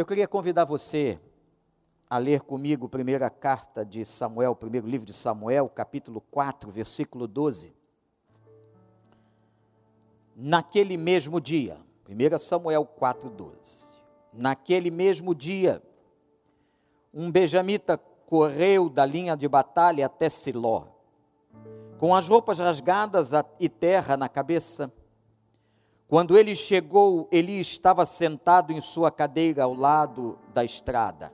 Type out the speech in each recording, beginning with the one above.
Eu queria convidar você a ler comigo a primeira carta de Samuel, o primeiro livro de Samuel, capítulo 4, versículo 12. Naquele mesmo dia, 1 Samuel 4, 12. Naquele mesmo dia, um benjamita correu da linha de batalha até Siló, com as roupas rasgadas e terra na cabeça. Quando ele chegou, Eli estava sentado em sua cadeira ao lado da estrada.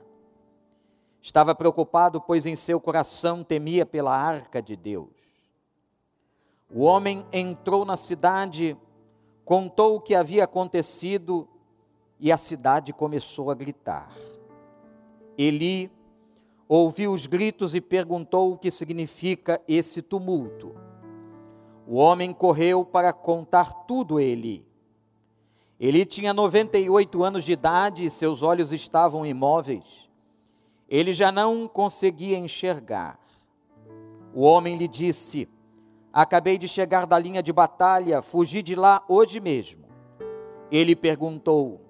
Estava preocupado, pois em seu coração temia pela arca de Deus. O homem entrou na cidade, contou o que havia acontecido e a cidade começou a gritar. Eli ouviu os gritos e perguntou o que significa esse tumulto. O homem correu para contar tudo a Eli. Eli tinha 98 anos de idade e seus olhos estavam imóveis. Ele já não conseguia enxergar. O homem lhe disse: Acabei de chegar da linha de batalha, fugi de lá hoje mesmo. Ele perguntou: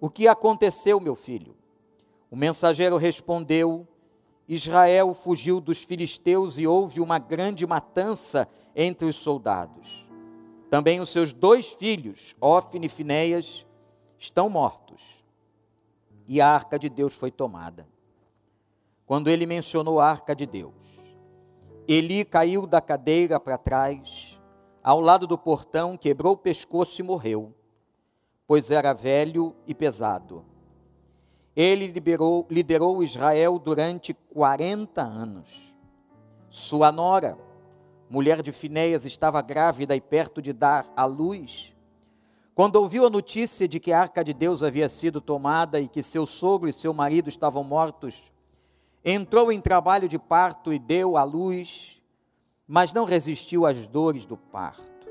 O que aconteceu, meu filho? O mensageiro respondeu: Israel fugiu dos filisteus e houve uma grande matança entre os soldados. Também os seus dois filhos, Ofne e Finéias, estão mortos. E a arca de Deus foi tomada. Quando ele mencionou a arca de Deus, Eli caiu da cadeira para trás, ao lado do portão, quebrou o pescoço e morreu, pois era velho e pesado. Ele liberou, liderou Israel durante 40 anos. Sua nora, mulher de Finéias, estava grávida e perto de dar à luz. Quando ouviu a notícia de que a arca de Deus havia sido tomada e que seu sogro e seu marido estavam mortos, entrou em trabalho de parto e deu à luz, mas não resistiu às dores do parto.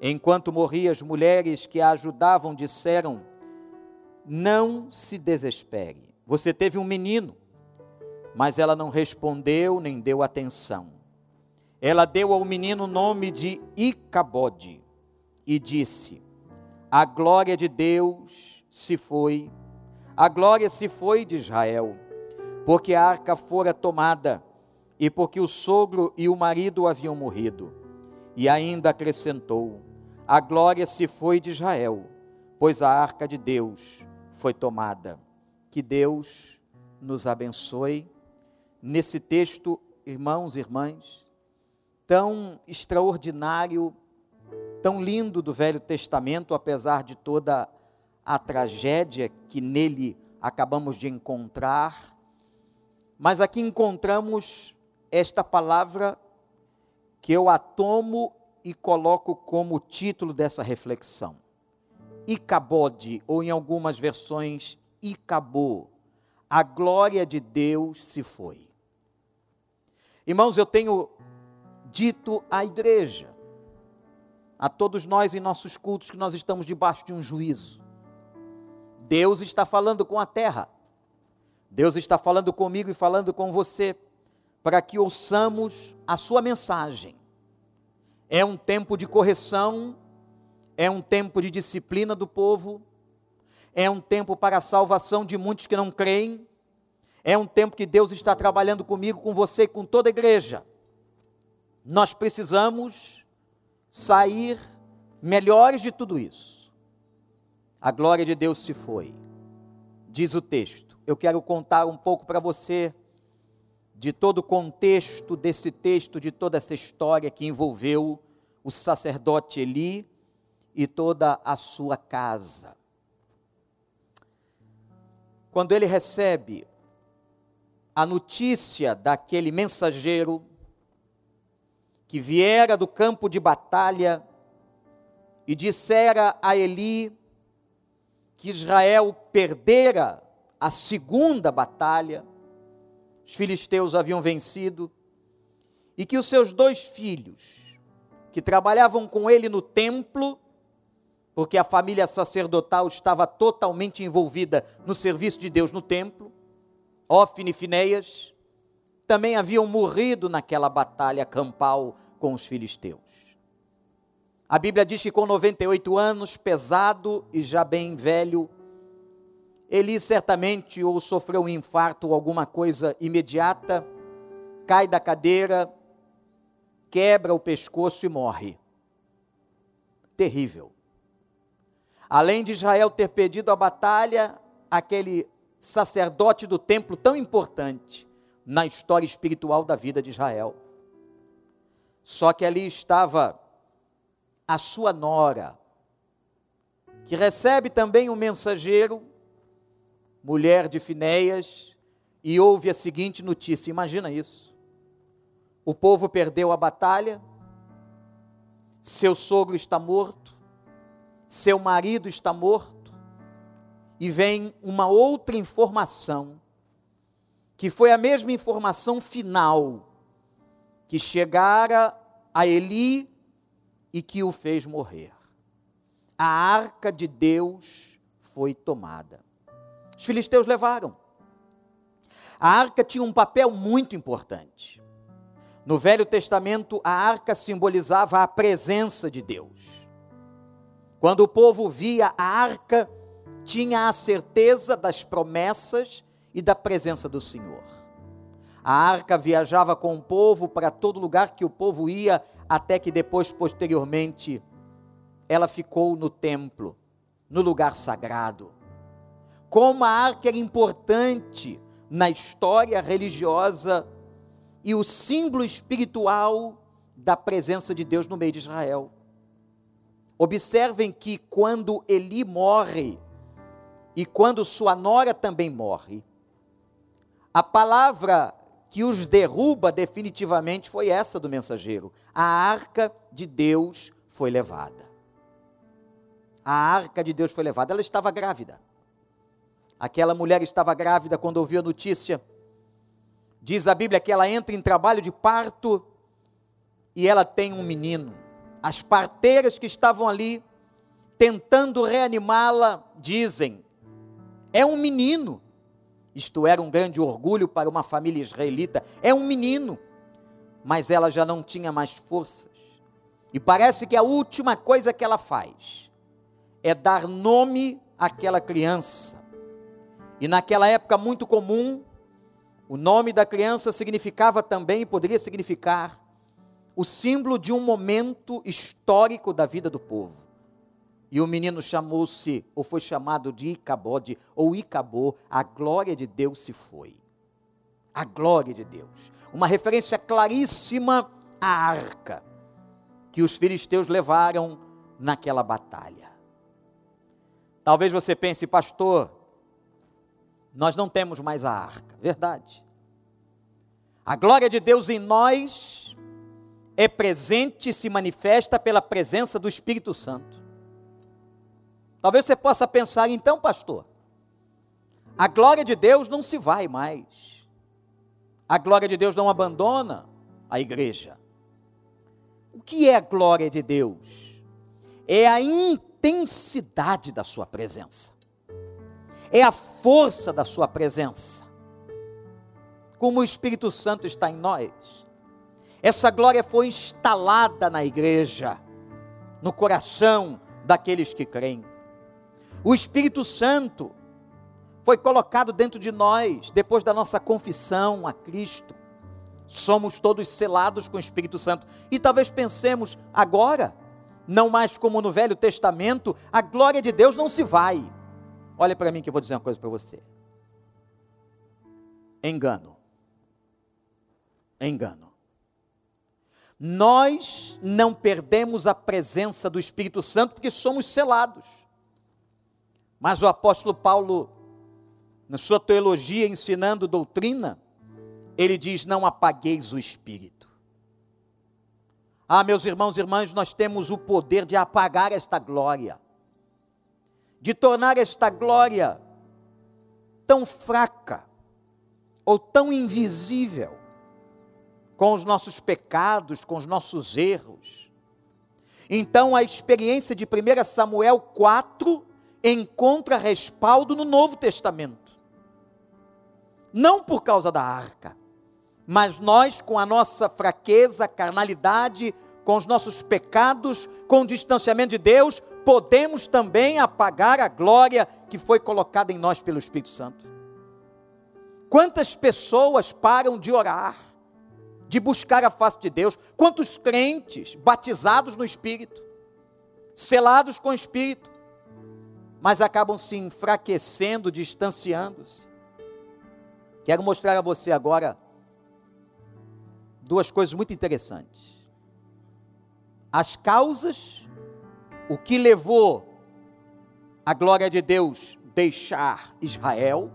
Enquanto morria, as mulheres que a ajudavam disseram: Não se desespere, você teve um menino. Mas ela não respondeu nem deu atenção ela deu ao menino o nome de Icabode e disse: A glória de Deus se foi, a glória se foi de Israel, porque a arca fora tomada e porque o sogro e o marido haviam morrido. E ainda acrescentou: A glória se foi de Israel, pois a arca de Deus foi tomada. Que Deus nos abençoe. Nesse texto, irmãos e irmãs, tão extraordinário, tão lindo do Velho Testamento, apesar de toda a tragédia que nele acabamos de encontrar. Mas aqui encontramos esta palavra que eu a tomo e coloco como título dessa reflexão. Icabode, ou em algumas versões, Icabô. A glória de Deus se foi. Irmãos, eu tenho dito à igreja, a todos nós em nossos cultos, que nós estamos debaixo de um juízo. Deus está falando com a terra, Deus está falando comigo e falando com você, para que ouçamos a sua mensagem. É um tempo de correção, é um tempo de disciplina do povo, é um tempo para a salvação de muitos que não creem, é um tempo que Deus está trabalhando comigo, com você e com toda a igreja nós precisamos sair melhores de tudo isso. A glória de Deus se foi, diz o texto. Eu quero contar um pouco para você de todo o contexto desse texto, de toda essa história que envolveu o sacerdote Eli e toda a sua casa. Quando ele recebe a notícia daquele mensageiro que viera do campo de batalha e dissera a Eli que Israel perdera a segunda batalha, os filisteus haviam vencido, e que os seus dois filhos, que trabalhavam com ele no templo, porque a família sacerdotal estava totalmente envolvida no serviço de Deus no templo, Ofne e Finéias, também haviam morrido naquela batalha campal com os filisteus. A Bíblia diz que com 98 anos, pesado e já bem velho, Eli certamente ou sofreu um infarto ou alguma coisa imediata, cai da cadeira, quebra o pescoço e morre. Terrível. Além de Israel ter perdido a batalha, aquele sacerdote do templo tão importante na história espiritual da vida de Israel. Só que ali estava a sua nora, que recebe também um mensageiro, mulher de Finéias, e ouve a seguinte notícia: imagina isso. O povo perdeu a batalha, seu sogro está morto, seu marido está morto, e vem uma outra informação, que foi a mesma informação final, que chegara a Eli e que o fez morrer. A arca de Deus foi tomada. Os filisteus levaram. A arca tinha um papel muito importante. No Velho Testamento, a arca simbolizava a presença de Deus. Quando o povo via a arca, tinha a certeza das promessas e da presença do Senhor. A arca viajava com o povo para todo lugar que o povo ia, até que depois, posteriormente, ela ficou no templo, no lugar sagrado. Como a arca era importante na história religiosa e o símbolo espiritual da presença de Deus no meio de Israel. Observem que quando Eli morre e quando sua nora também morre, a palavra que os derruba definitivamente foi essa do mensageiro. A arca de Deus foi levada. A arca de Deus foi levada. Ela estava grávida. Aquela mulher estava grávida quando ouviu a notícia. Diz a Bíblia que ela entra em trabalho de parto e ela tem um menino. As parteiras que estavam ali tentando reanimá-la dizem: é um menino. Isto era um grande orgulho para uma família israelita. É um menino, mas ela já não tinha mais forças. E parece que a última coisa que ela faz é dar nome àquela criança. E naquela época muito comum, o nome da criança significava também, poderia significar, o símbolo de um momento histórico da vida do povo. E o menino chamou-se, ou foi chamado de Icabode, ou Icabô, a glória de Deus se foi. A glória de Deus. Uma referência claríssima à arca que os filisteus levaram naquela batalha. Talvez você pense, pastor, nós não temos mais a arca. Verdade. A glória de Deus em nós é presente e se manifesta pela presença do Espírito Santo. Talvez você possa pensar, então, pastor, a glória de Deus não se vai mais. A glória de Deus não abandona a igreja. O que é a glória de Deus? É a intensidade da sua presença. É a força da sua presença. Como o Espírito Santo está em nós. Essa glória foi instalada na igreja, no coração daqueles que creem. O Espírito Santo foi colocado dentro de nós depois da nossa confissão a Cristo. Somos todos selados com o Espírito Santo. E talvez pensemos agora, não mais como no Velho Testamento, a glória de Deus não se vai. Olha para mim que eu vou dizer uma coisa para você. Engano. Engano. Nós não perdemos a presença do Espírito Santo porque somos selados. Mas o apóstolo Paulo, na sua teologia ensinando doutrina, ele diz: Não apagueis o espírito. Ah, meus irmãos e irmãs, nós temos o poder de apagar esta glória, de tornar esta glória tão fraca ou tão invisível, com os nossos pecados, com os nossos erros. Então, a experiência de 1 Samuel 4 encontra respaldo no Novo Testamento. Não por causa da arca, mas nós, com a nossa fraqueza, carnalidade, com os nossos pecados, com o distanciamento de Deus, podemos também apagar a glória que foi colocada em nós pelo Espírito Santo. Quantas pessoas param de orar, de buscar a face de Deus? Quantos crentes batizados no Espírito, selados com o Espírito, mas acabam se enfraquecendo, distanciando-se? Quero mostrar a você agora duas coisas muito interessantes. As causas, o que levou a glória de Deus deixar Israel,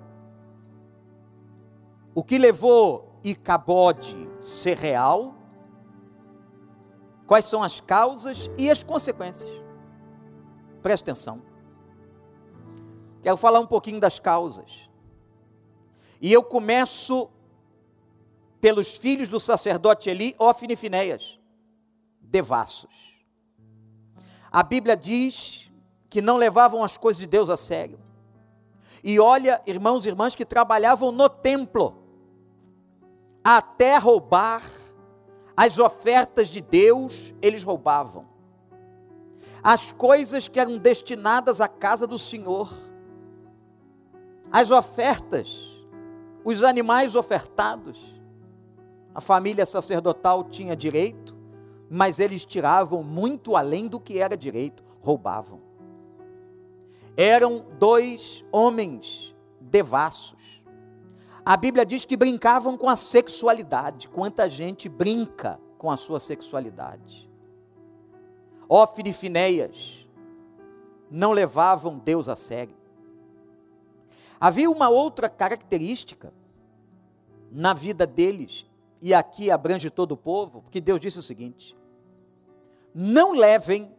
o que levou Icabode ser real, quais são as causas e as consequências. Preste atenção. Quero falar um pouquinho das causas. E eu começo pelos filhos do sacerdote Eli, Ofni e Finéias, devassos. A Bíblia diz que não levavam as coisas de Deus a sério. E olha, irmãos e irmãs que trabalhavam no templo, até roubar as ofertas de Deus, eles roubavam. As coisas que eram destinadas à casa do Senhor, as ofertas, os animais ofertados. A família sacerdotal tinha direito, mas eles tiravam muito além do que era direito, roubavam. Eram dois homens devassos. A Bíblia diz que brincavam com a sexualidade. Quanta gente brinca com a sua sexualidade. Ofne e Finéias não levavam Deus a sério. Havia uma outra característica na vida deles, e aqui abrange todo o povo, porque Deus disse o seguinte: Não levem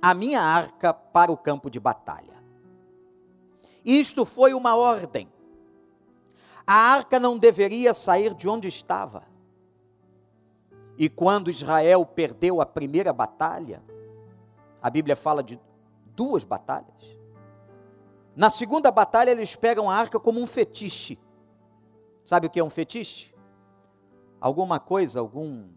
a minha arca para o campo de batalha. Isto foi uma ordem. A arca não deveria sair de onde estava. E quando Israel perdeu a primeira batalha, a Bíblia fala de duas batalhas. Na segunda batalha, eles pegam a arca como um fetiche. Sabe o que é um fetiche? Alguma coisa, algum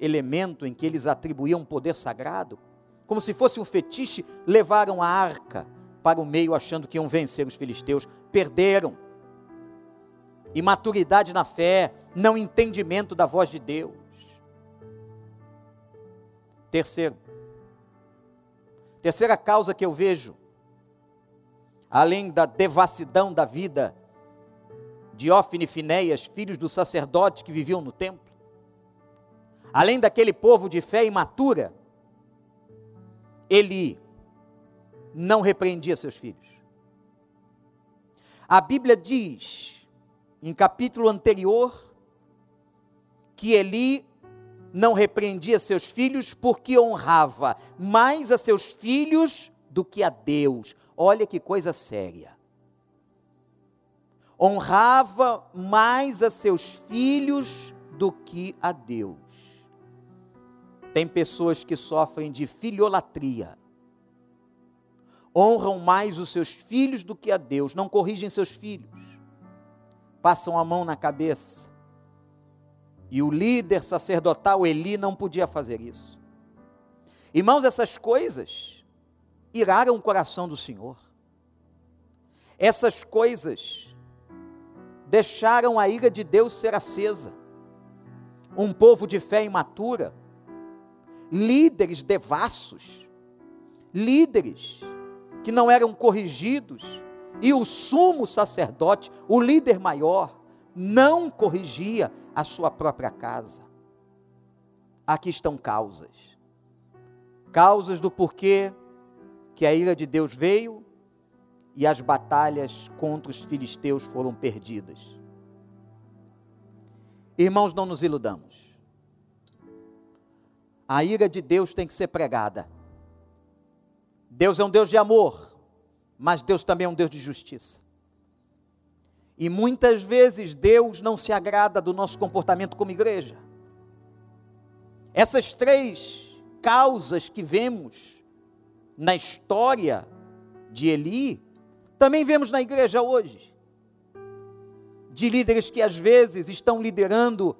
elemento em que eles atribuíam poder sagrado, como se fosse um fetiche, levaram a arca para o meio achando que iam vencer os filisteus, perderam. Imaturidade na fé, não entendimento da voz de Deus. Terceiro, terceira causa que eu vejo além da devassidão da vida de Ofne e Finéias, filhos do sacerdote que viviam no templo, além daquele povo de fé imatura, ele não repreendia seus filhos. A Bíblia diz, em capítulo anterior, que Eli não repreendia seus filhos porque honrava mais a seus filhos do que a Deus. Olha que coisa séria. Honrava mais a seus filhos do que a Deus. Tem pessoas que sofrem de filiolatria. Honram mais os seus filhos do que a Deus, não corrigem seus filhos. Passam a mão na cabeça. E o líder sacerdotal Eli não podia fazer isso. Irmãos, essas coisas iraram o coração do Senhor. Essas coisas deixaram a ira de Deus ser acesa. Um povo de fé imatura, líderes devassos, líderes que não eram corrigidos, e o sumo sacerdote, o líder maior, não corrigia a sua própria casa. Aqui estão causas. Causas do porquê que a ira de Deus veio e as batalhas contra os filisteus foram perdidas. Irmãos, não nos iludamos. A ira de Deus tem que ser pregada. Deus é um Deus de amor, mas Deus também é um Deus de justiça. E muitas vezes Deus não se agrada do nosso comportamento como igreja. Essas três causas que vemos na história de Eli, também vemos na igreja hoje. De líderes que às vezes estão liderando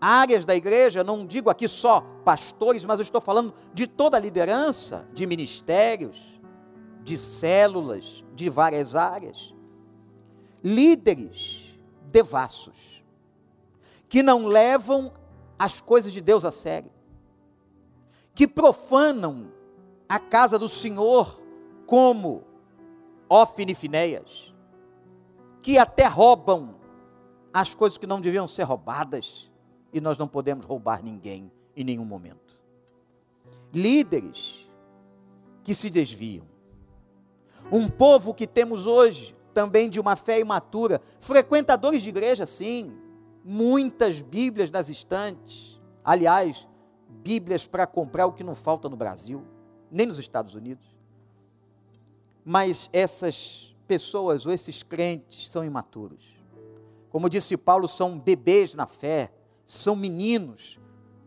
áreas da igreja, não digo aqui só pastores, mas eu estou falando de toda a liderança, de ministérios, de células, de várias áreas. Líderes devassos, que não levam as coisas de Deus a sério, que profanam a casa do Senhor como Ofne e Finéias, que até roubam as coisas que não deviam ser roubadas, e nós não podemos roubar ninguém em nenhum momento. Líderes que se desviam. Um povo que temos hoje, também de uma fé imatura, frequentadores de igreja, sim, muitas Bíblias nas estantes. Aliás, Bíblias para comprar o que não falta no Brasil, nem nos Estados Unidos. Mas essas pessoas ou esses crentes são imaturos. Como disse Paulo, são bebês na fé, são meninos,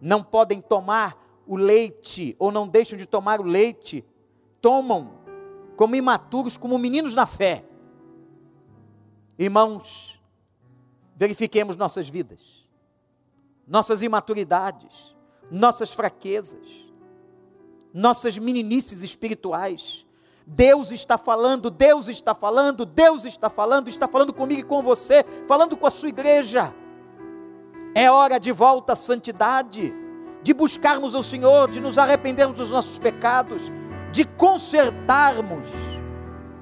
não podem tomar o leite ou não deixam de tomar o leite, tomam como imaturos, como meninos na fé. Irmãos, verifiquemos nossas vidas, nossas imaturidades, nossas fraquezas, nossas meninices espirituais. Deus está falando, Deus está falando, Deus está falando, está falando comigo e com você, falando com a sua igreja. É hora de volta à santidade, de buscarmos o Senhor, de nos arrependermos dos nossos pecados, de consertarmos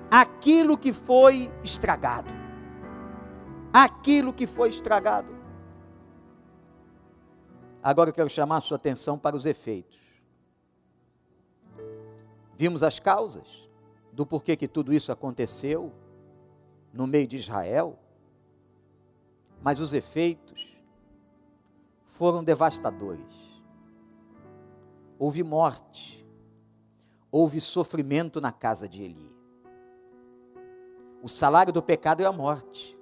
aquilo que foi estragado. Aquilo que foi estragado. Agora eu quero chamar a sua atenção para os efeitos. Vimos as causas do porquê que tudo isso aconteceu no meio de Israel, mas os efeitos foram devastadores. Houve morte, houve sofrimento na casa de Eli. O salário do pecado é a morte.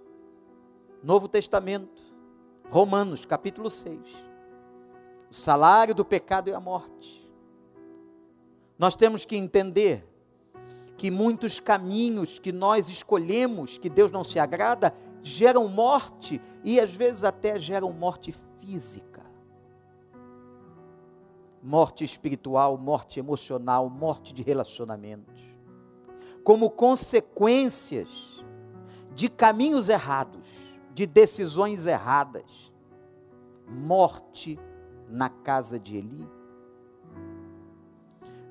Novo Testamento, Romanos capítulo 6. O salário do pecado é a morte. Nós temos que entender que muitos caminhos que nós escolhemos, que Deus não se agrada, geram morte e às vezes até geram morte física. Morte espiritual, morte emocional, morte de relacionamentos. Como consequências de caminhos errados, de decisões erradas. Morte na casa de Eli.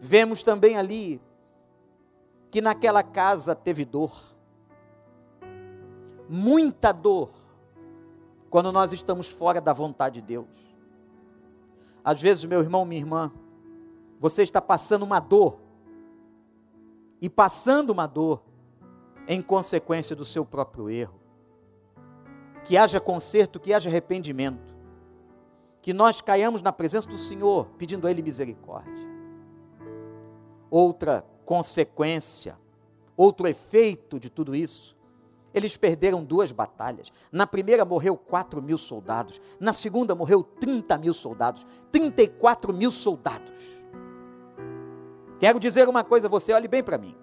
Vemos também ali que naquela casa teve dor, muita dor, quando nós estamos fora da vontade de Deus. Às vezes, meu irmão, minha irmã, você está passando uma dor, e passando uma dor em consequência do seu próprio erro. Que haja conserto, que haja arrependimento, que nós caiamos na presença do Senhor, pedindo a Ele misericórdia. Outra consequência, outro efeito de tudo isso eles perderam duas batalhas. Na primeira morreu 4 mil soldados. Na segunda morreu 30 mil soldados. 34 mil soldados. Quero dizer uma coisa, você olhe bem para mim.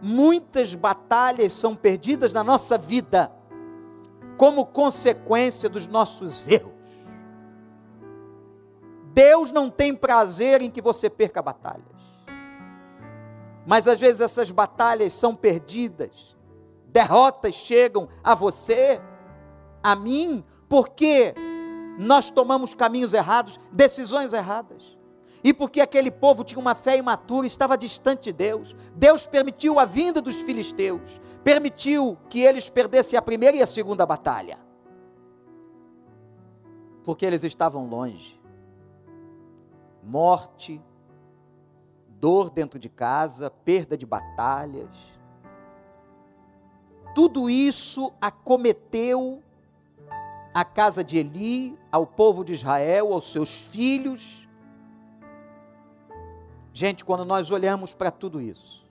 Muitas batalhas são perdidas na nossa vida como consequência dos nossos erros. Deus não tem prazer em que você perca batalhas. Mas às vezes essas batalhas são perdidas derrotas chegam a você, a mim, porque nós tomamos caminhos errados, decisões erradas. E porque aquele povo tinha uma fé imatura, estava distante de Deus. Deus permitiu a vinda dos filisteus, permitiu que eles perdessem a primeira e a segunda batalha. Porque eles estavam longe. Morte, dor dentro de casa, perda de batalhas tudo isso acometeu a casa de Eli, ao povo de Israel, aos seus filhos. Gente, quando nós olhamos para tudo isso,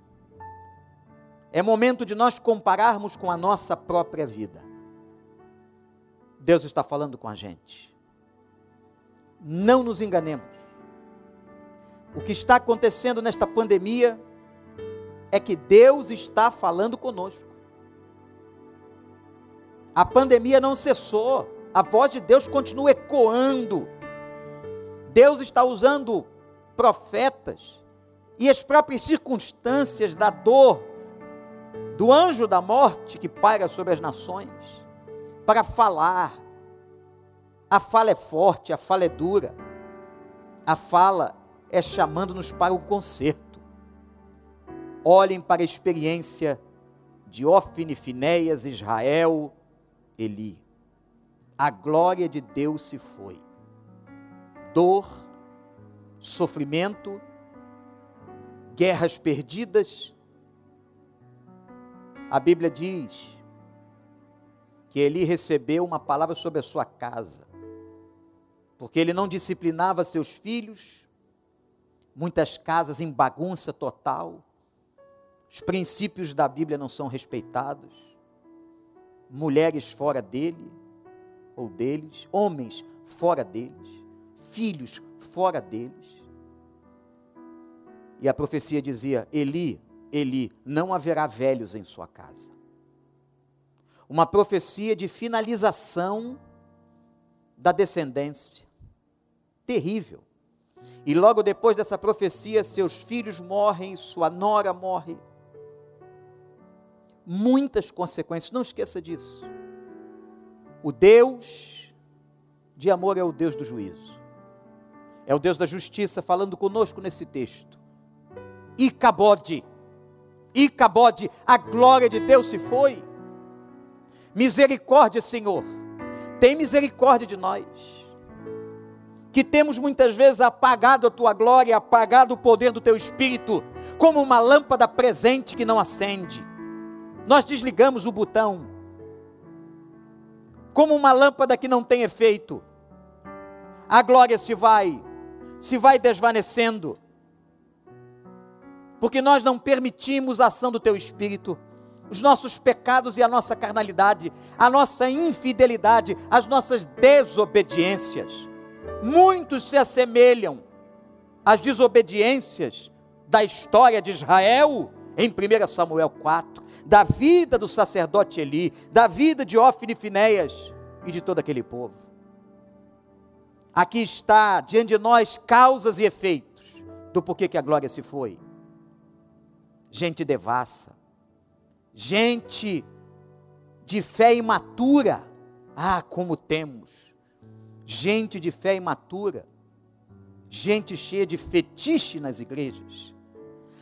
é momento de nós compararmos com a nossa própria vida. Deus está falando com a gente. Não nos enganemos. O que está acontecendo nesta pandemia é que Deus está falando conosco. A pandemia não cessou. A voz de Deus continua ecoando. Deus está usando profetas e as próprias circunstâncias da dor do anjo da morte que paira sobre as nações para falar. A fala é forte, a fala é dura. A fala é chamando-nos para o conserto. Olhem para a experiência de Ofne, Finéias, Israel, Eli. A glória de Deus se foi. Dor, sofrimento, guerras perdidas. A Bíblia diz que Eli recebeu uma palavra sobre a sua casa, porque ele não disciplinava seus filhos, muitas casas em bagunça total, os princípios da Bíblia não são respeitados, mulheres fora dele ou deles, homens fora deles, filhos fora deles. E a profecia dizia: Eli, Eli, não haverá velhos em sua casa. Uma profecia de finalização da descendência. Terrível. E logo depois dessa profecia, seus filhos morrem, sua nora morre. Muitas consequências, não esqueça disso. O Deus de amor é o Deus do juízo. É o Deus da justiça falando conosco nesse texto. Icabode, Icabode, a glória de Deus se foi. Misericórdia, Senhor, tem misericórdia de nós que temos muitas vezes apagado a tua glória, apagado o poder do teu espírito, como uma lâmpada presente que não acende. Nós desligamos o botão, como uma lâmpada que não tem efeito. A glória se vai, se vai desvanecendo, porque nós não permitimos a ação do teu espírito os nossos pecados e a nossa carnalidade, a nossa infidelidade, as nossas desobediências muitos se assemelham às desobediências da história de Israel em 1 Samuel 4, da vida do sacerdote Eli, da vida de Ofni e Finéias e de todo aquele povo. Aqui está diante de nós causas e efeitos do porquê que a glória se foi. Gente devassa, gente de fé imatura, ah, como temos gente de fé imatura, gente cheia de fetiche nas igrejas,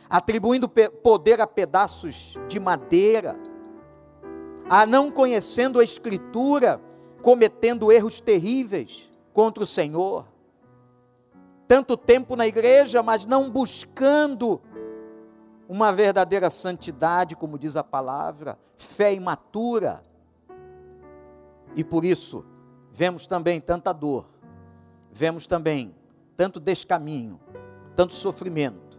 atribuindo poder a pedaços de madeira, a não conhecendo a Escritura, cometendo erros terríveis contra o Senhor. Tanto tempo na igreja, mas não buscando uma verdadeira santidade, como diz a palavra, fé imatura. E por isso, vemos também tanta dor, vemos também tanto descaminho, tanto sofrimento.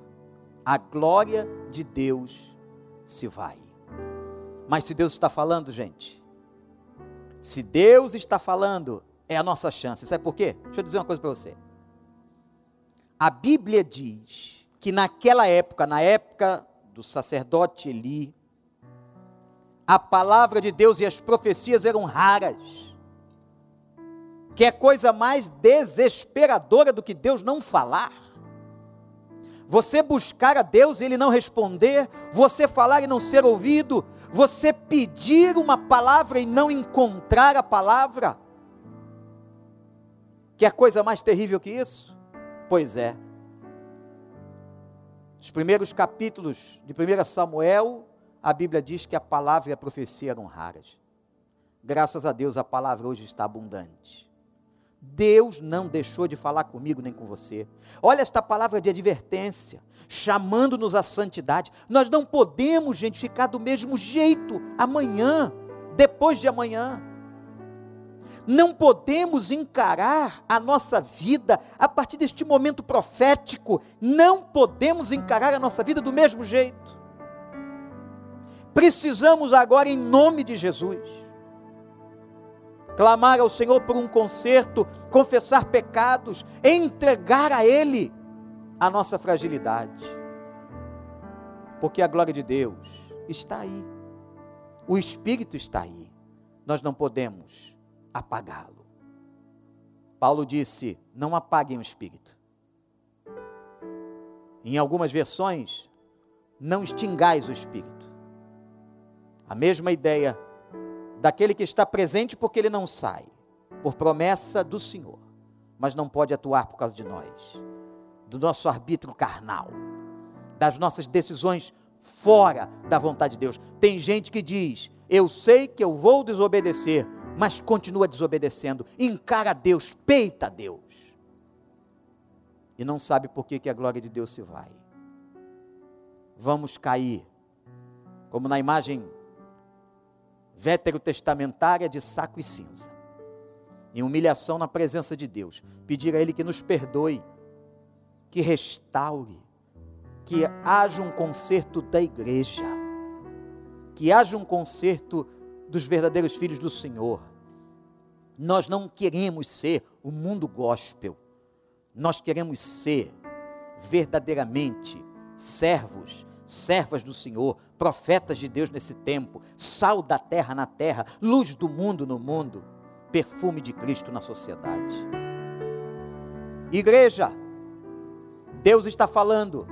A glória de Deus se vai. Mas se Deus está falando, gente, se Deus está falando, é a nossa chance. Sabe por quê? Deixa eu dizer uma coisa para você. A Bíblia diz que naquela época, na época do sacerdote Eli, a palavra de Deus e as profecias eram raras que é coisa mais desesperadora do que Deus não falar? Você buscar a Deus e Ele não responder, você falar e não ser ouvido, você pedir uma palavra e não encontrar a palavra? Que é coisa mais terrível que isso? Pois é. Os primeiros capítulos de 1 Samuel, a Bíblia diz que a palavra e a profecia eram raras. Graças a Deus a palavra hoje está abundante. Deus não deixou de falar comigo nem com você. Olha esta palavra de advertência, chamando-nos à santidade. Nós não podemos, gente, ficar do mesmo jeito amanhã, depois de amanhã. Não podemos encarar a nossa vida a partir deste momento profético. Não podemos encarar a nossa vida do mesmo jeito. Precisamos agora, em nome de Jesus, clamar ao Senhor por um conserto, confessar pecados, entregar a Ele a nossa fragilidade. Porque a glória de Deus está aí, o Espírito está aí, nós não podemos apagá-lo. Paulo disse: não apaguem o espírito. Em algumas versões, não extingais o espírito. A mesma ideia daquele que está presente porque ele não sai, por promessa do Senhor, mas não pode atuar por causa de nós, do nosso arbítrio carnal, das nossas decisões fora da vontade de Deus. Tem gente que diz: Eu sei que eu vou desobedecer, mas continua desobedecendo, encara Deus, peita Deus, e não sabe por que, que a glória de Deus se vai. Vamos cair, como na imagem veterotestamentária de saco e cinza, em humilhação na presença de Deus, pedir a Ele que nos perdoe, que restaure, que haja um conserto da igreja, que haja um conserto dos verdadeiros filhos do Senhor. Nós não queremos ser o mundo gospel, nós queremos ser verdadeiramente servos, servas do Senhor, profetas de Deus nesse tempo, sal da terra na terra, luz do mundo no mundo, perfume de Cristo na sociedade. Igreja, Deus está falando,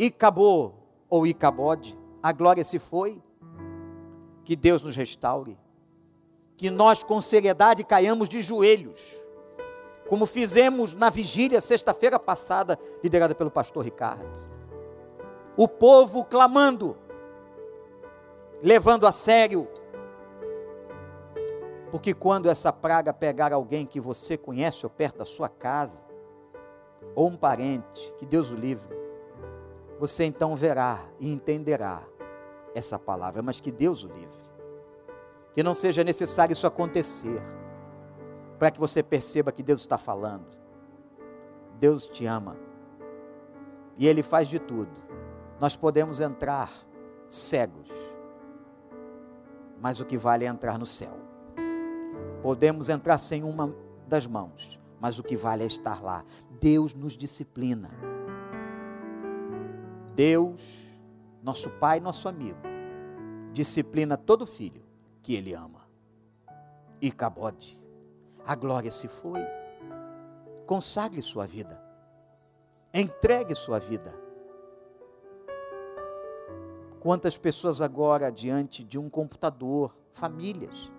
acabou, ou Icabode, a glória se foi, que Deus nos restaure, que nós com seriedade caiamos de joelhos, como fizemos na vigília sexta-feira passada, liderada pelo pastor Ricardo o povo clamando, levando a sério. Porque quando essa praga pegar alguém que você conhece ou perto da sua casa, ou um parente, que Deus o livre, você então verá e entenderá essa palavra, mas que Deus o livre. Que não seja necessário isso acontecer, para que você perceba que Deus está falando. Deus te ama, e Ele faz de tudo nós podemos entrar cegos, mas o que vale é entrar no céu. Podemos entrar sem uma das mãos, mas o que vale é estar lá. Deus nos disciplina. Deus, nosso Pai, nosso amigo, disciplina todo filho que Ele ama. E cabode, a glória se foi. Consagre sua vida, entregue sua vida Quantas pessoas agora diante de um computador, famílias,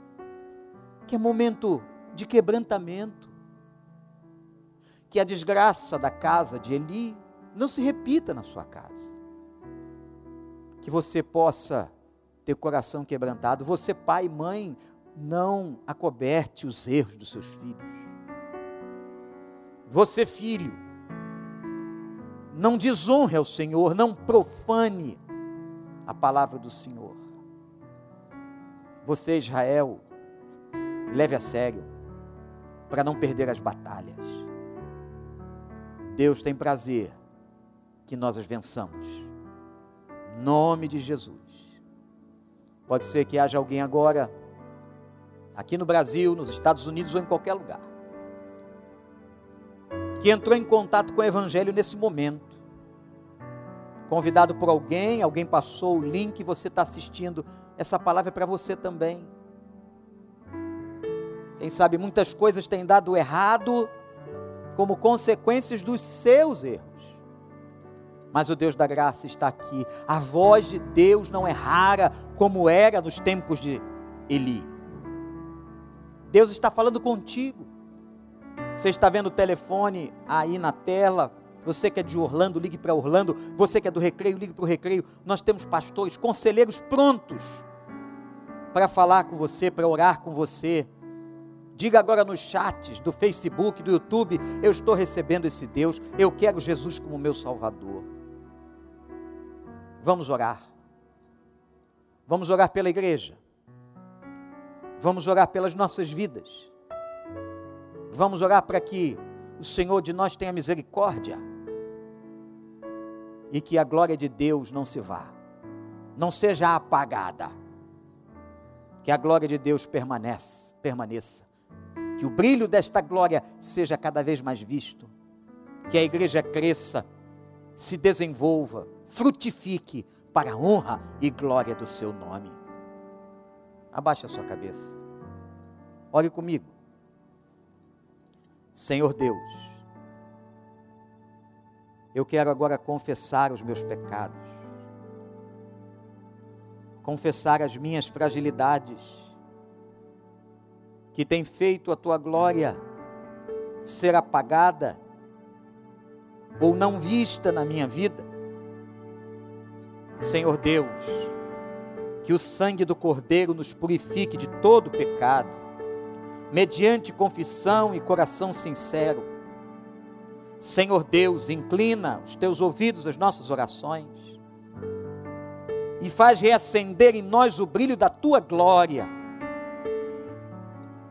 que é momento de quebrantamento, que a desgraça da casa de Eli não se repita na sua casa, que você possa ter coração quebrantado, você, pai e mãe, não acoberte os erros dos seus filhos. Você, filho, não desonre ao Senhor, não profane a palavra do Senhor. Você, Israel, leve a sério, para não perder as batalhas. Deus tem prazer que nós as vençamos. Nome de Jesus. Pode ser que haja alguém agora, aqui no Brasil, nos Estados Unidos ou em qualquer lugar, que entrou em contato com o Evangelho nesse momento convidado por alguém, alguém passou o link, você está assistindo. Essa palavra é para você também. Quem sabe muitas coisas têm dado errado como consequências dos seus erros. Mas o Deus da graça está aqui. A voz de Deus não é rara como era nos tempos de Eli. Deus está falando contigo. Você está vendo o telefone aí na tela, você que é de Orlando, ligue para Orlando. Você que é do Recreio, ligue para o Recreio. Nós temos pastores, conselheiros prontos para falar com você, para orar com você. Diga agora nos chats do Facebook, do YouTube: Eu estou recebendo esse Deus, eu quero Jesus como meu Salvador. Vamos orar. Vamos orar pela igreja. Vamos orar pelas nossas vidas. Vamos orar para que o Senhor de nós tenha misericórdia e que a glória de Deus não se vá, não seja apagada. Que a glória de Deus permaneça, permaneça. Que o brilho desta glória seja cada vez mais visto. Que a igreja cresça, se desenvolva, frutifique para a honra e glória do seu nome. Abaixe a sua cabeça. Ore comigo. Senhor Deus, eu quero agora confessar os meus pecados, confessar as minhas fragilidades, que tem feito a tua glória ser apagada ou não vista na minha vida. Senhor Deus, que o sangue do Cordeiro nos purifique de todo pecado, mediante confissão e coração sincero. Senhor Deus, inclina os teus ouvidos às nossas orações e faz reacender em nós o brilho da tua glória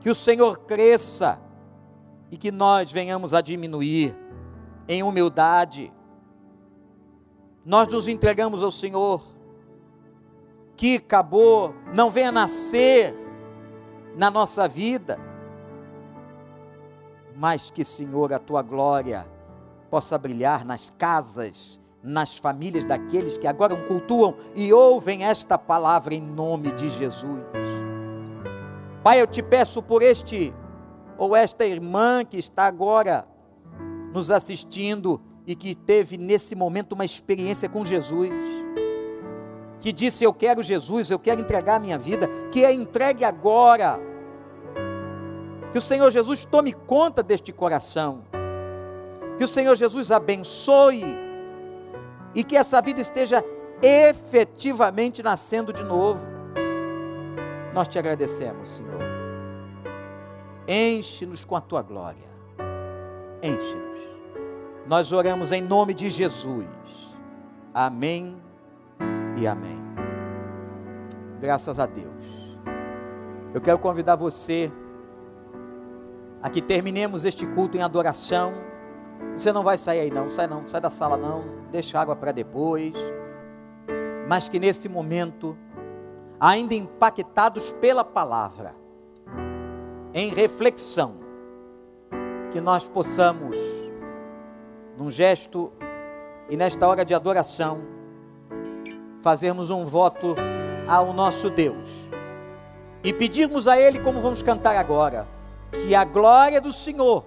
que o Senhor cresça e que nós venhamos a diminuir em humildade. Nós nos entregamos ao Senhor, que acabou, não venha nascer na nossa vida, mas que, Senhor, a tua glória possa brilhar nas casas, nas famílias daqueles que agora cultuam e ouvem esta palavra em nome de Jesus. Pai, eu te peço por este ou esta irmã que está agora nos assistindo e que teve nesse momento uma experiência com Jesus, que disse: Eu quero Jesus, eu quero entregar a minha vida, que a entregue agora. Que o Senhor Jesus tome conta deste coração, que o Senhor Jesus abençoe e que essa vida esteja efetivamente nascendo de novo. Nós te agradecemos, Senhor. Enche-nos com a tua glória. Enche-nos. Nós oramos em nome de Jesus. Amém e amém. Graças a Deus. Eu quero convidar você a que terminemos este culto em adoração. Você não vai sair aí não, sai não, sai da sala não, deixa água para depois. Mas que nesse momento ainda impactados pela palavra, em reflexão, que nós possamos, num gesto e nesta hora de adoração, fazermos um voto ao nosso Deus e pedirmos a Ele, como vamos cantar agora, que a glória do Senhor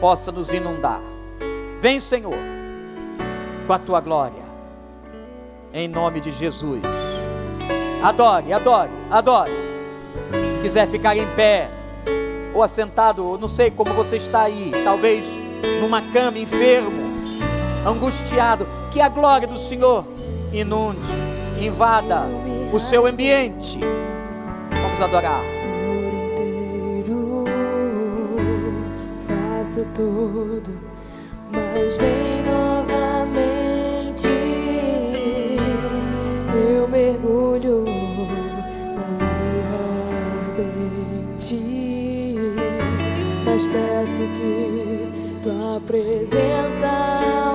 possa nos inundar. Vem, Senhor, com a tua glória, em nome de Jesus. Adore, adore, adore. Quiser ficar em pé ou assentado, não sei como você está aí, talvez numa cama, enfermo, angustiado, que a glória do Senhor inunde, invada o seu ambiente. Vamos adorar. Faço tudo, mas vem novamente. Eu mergulho na ardente, mas peço que tua presença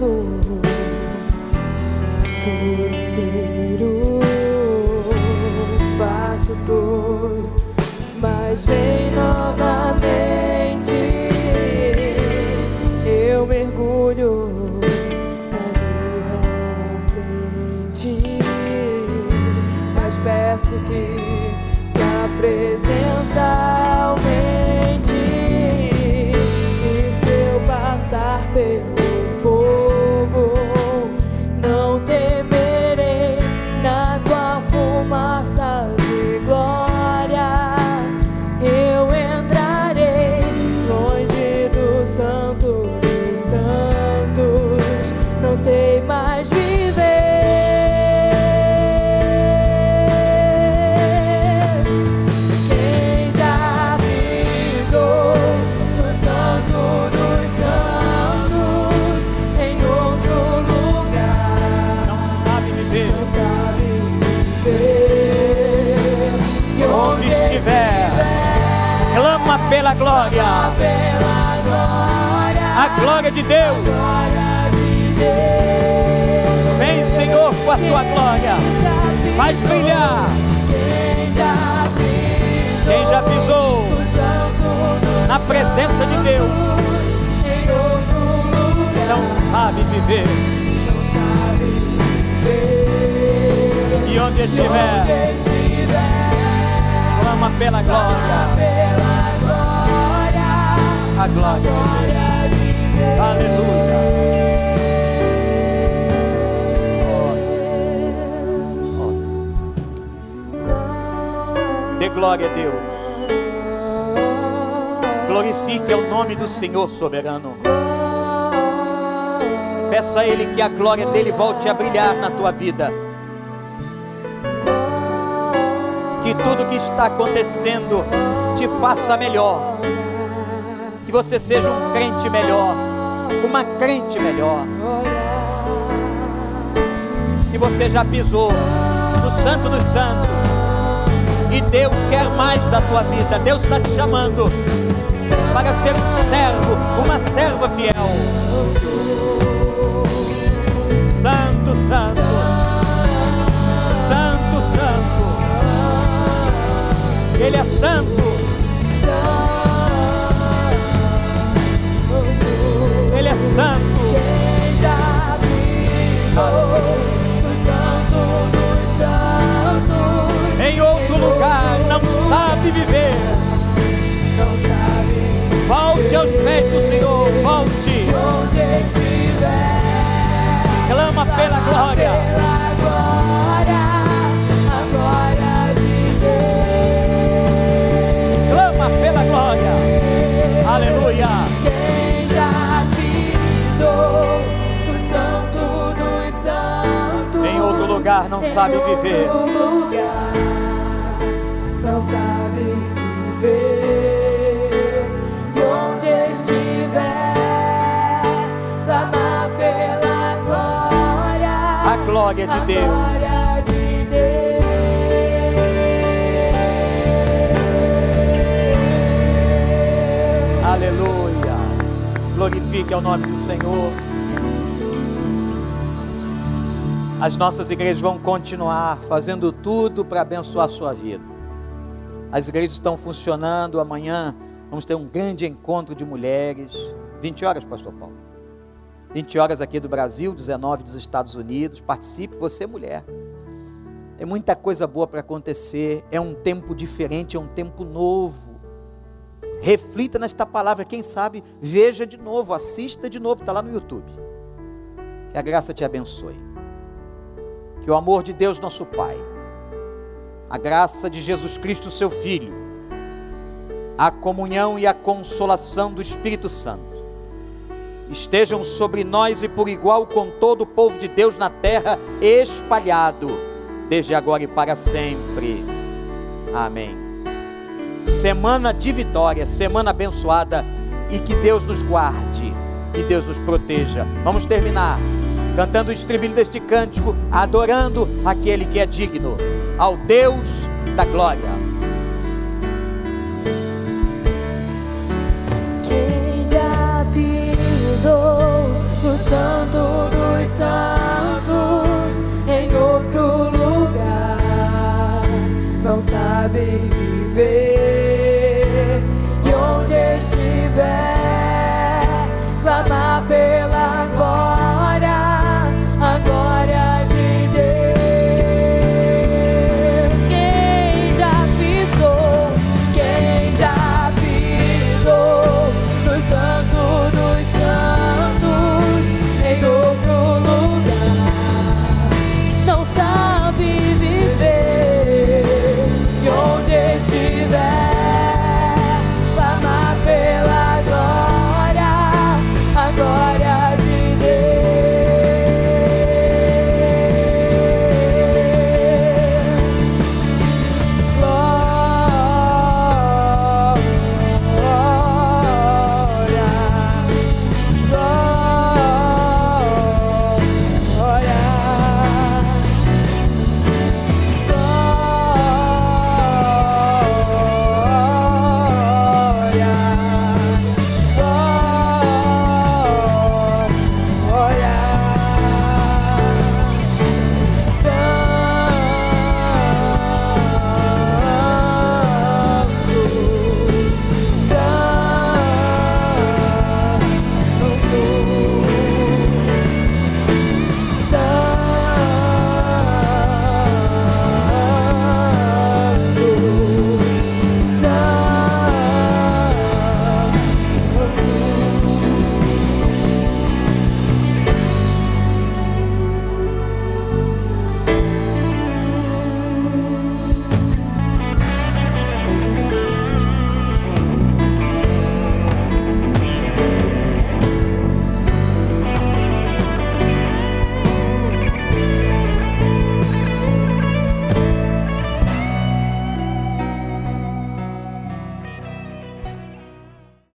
不 Faz brilhar Quem já pisou na presença de Deus, não sabe viver. E onde estiver, clama pela glória. A glória de. Deus. Aleluia. Glória a Deus. Glorifique o nome do Senhor soberano. Peça a Ele que a glória dele volte a brilhar na tua vida. Que tudo que está acontecendo te faça melhor. Que você seja um crente melhor, uma crente melhor. Que você já pisou no Santo dos Santos. E Deus quer mais da tua vida. Deus está te chamando para ser um servo, uma serva fiel. Santo, santo, santo, santo. Ele é santo, ele é santo. Do Senhor, volte. onde estiver. Clama pela glória. Pela glória, a glória de Deus. Clama pela glória. Aleluia. Quem já pisou no santo dos santos. Em outro lugar não sabe Em viver. outro lugar não sabe viver. Glória de Deus. Aleluia. Glorifique ao nome do Senhor. As nossas igrejas vão continuar fazendo tudo para abençoar a sua vida. As igrejas estão funcionando. Amanhã vamos ter um grande encontro de mulheres. 20 horas, Pastor Paulo. 20 horas aqui do Brasil, 19 dos Estados Unidos. Participe, você mulher. É muita coisa boa para acontecer. É um tempo diferente, é um tempo novo. Reflita nesta palavra. Quem sabe, veja de novo, assista de novo. Está lá no YouTube. Que a graça te abençoe. Que o amor de Deus, nosso Pai, a graça de Jesus Cristo, seu Filho, a comunhão e a consolação do Espírito Santo estejam sobre nós e por igual com todo o povo de Deus na terra, espalhado, desde agora e para sempre. Amém. Semana de vitória, semana abençoada e que Deus nos guarde, que Deus nos proteja. Vamos terminar cantando o estribilho deste cântico, adorando aquele que é digno, ao Deus da glória. Santo dos santos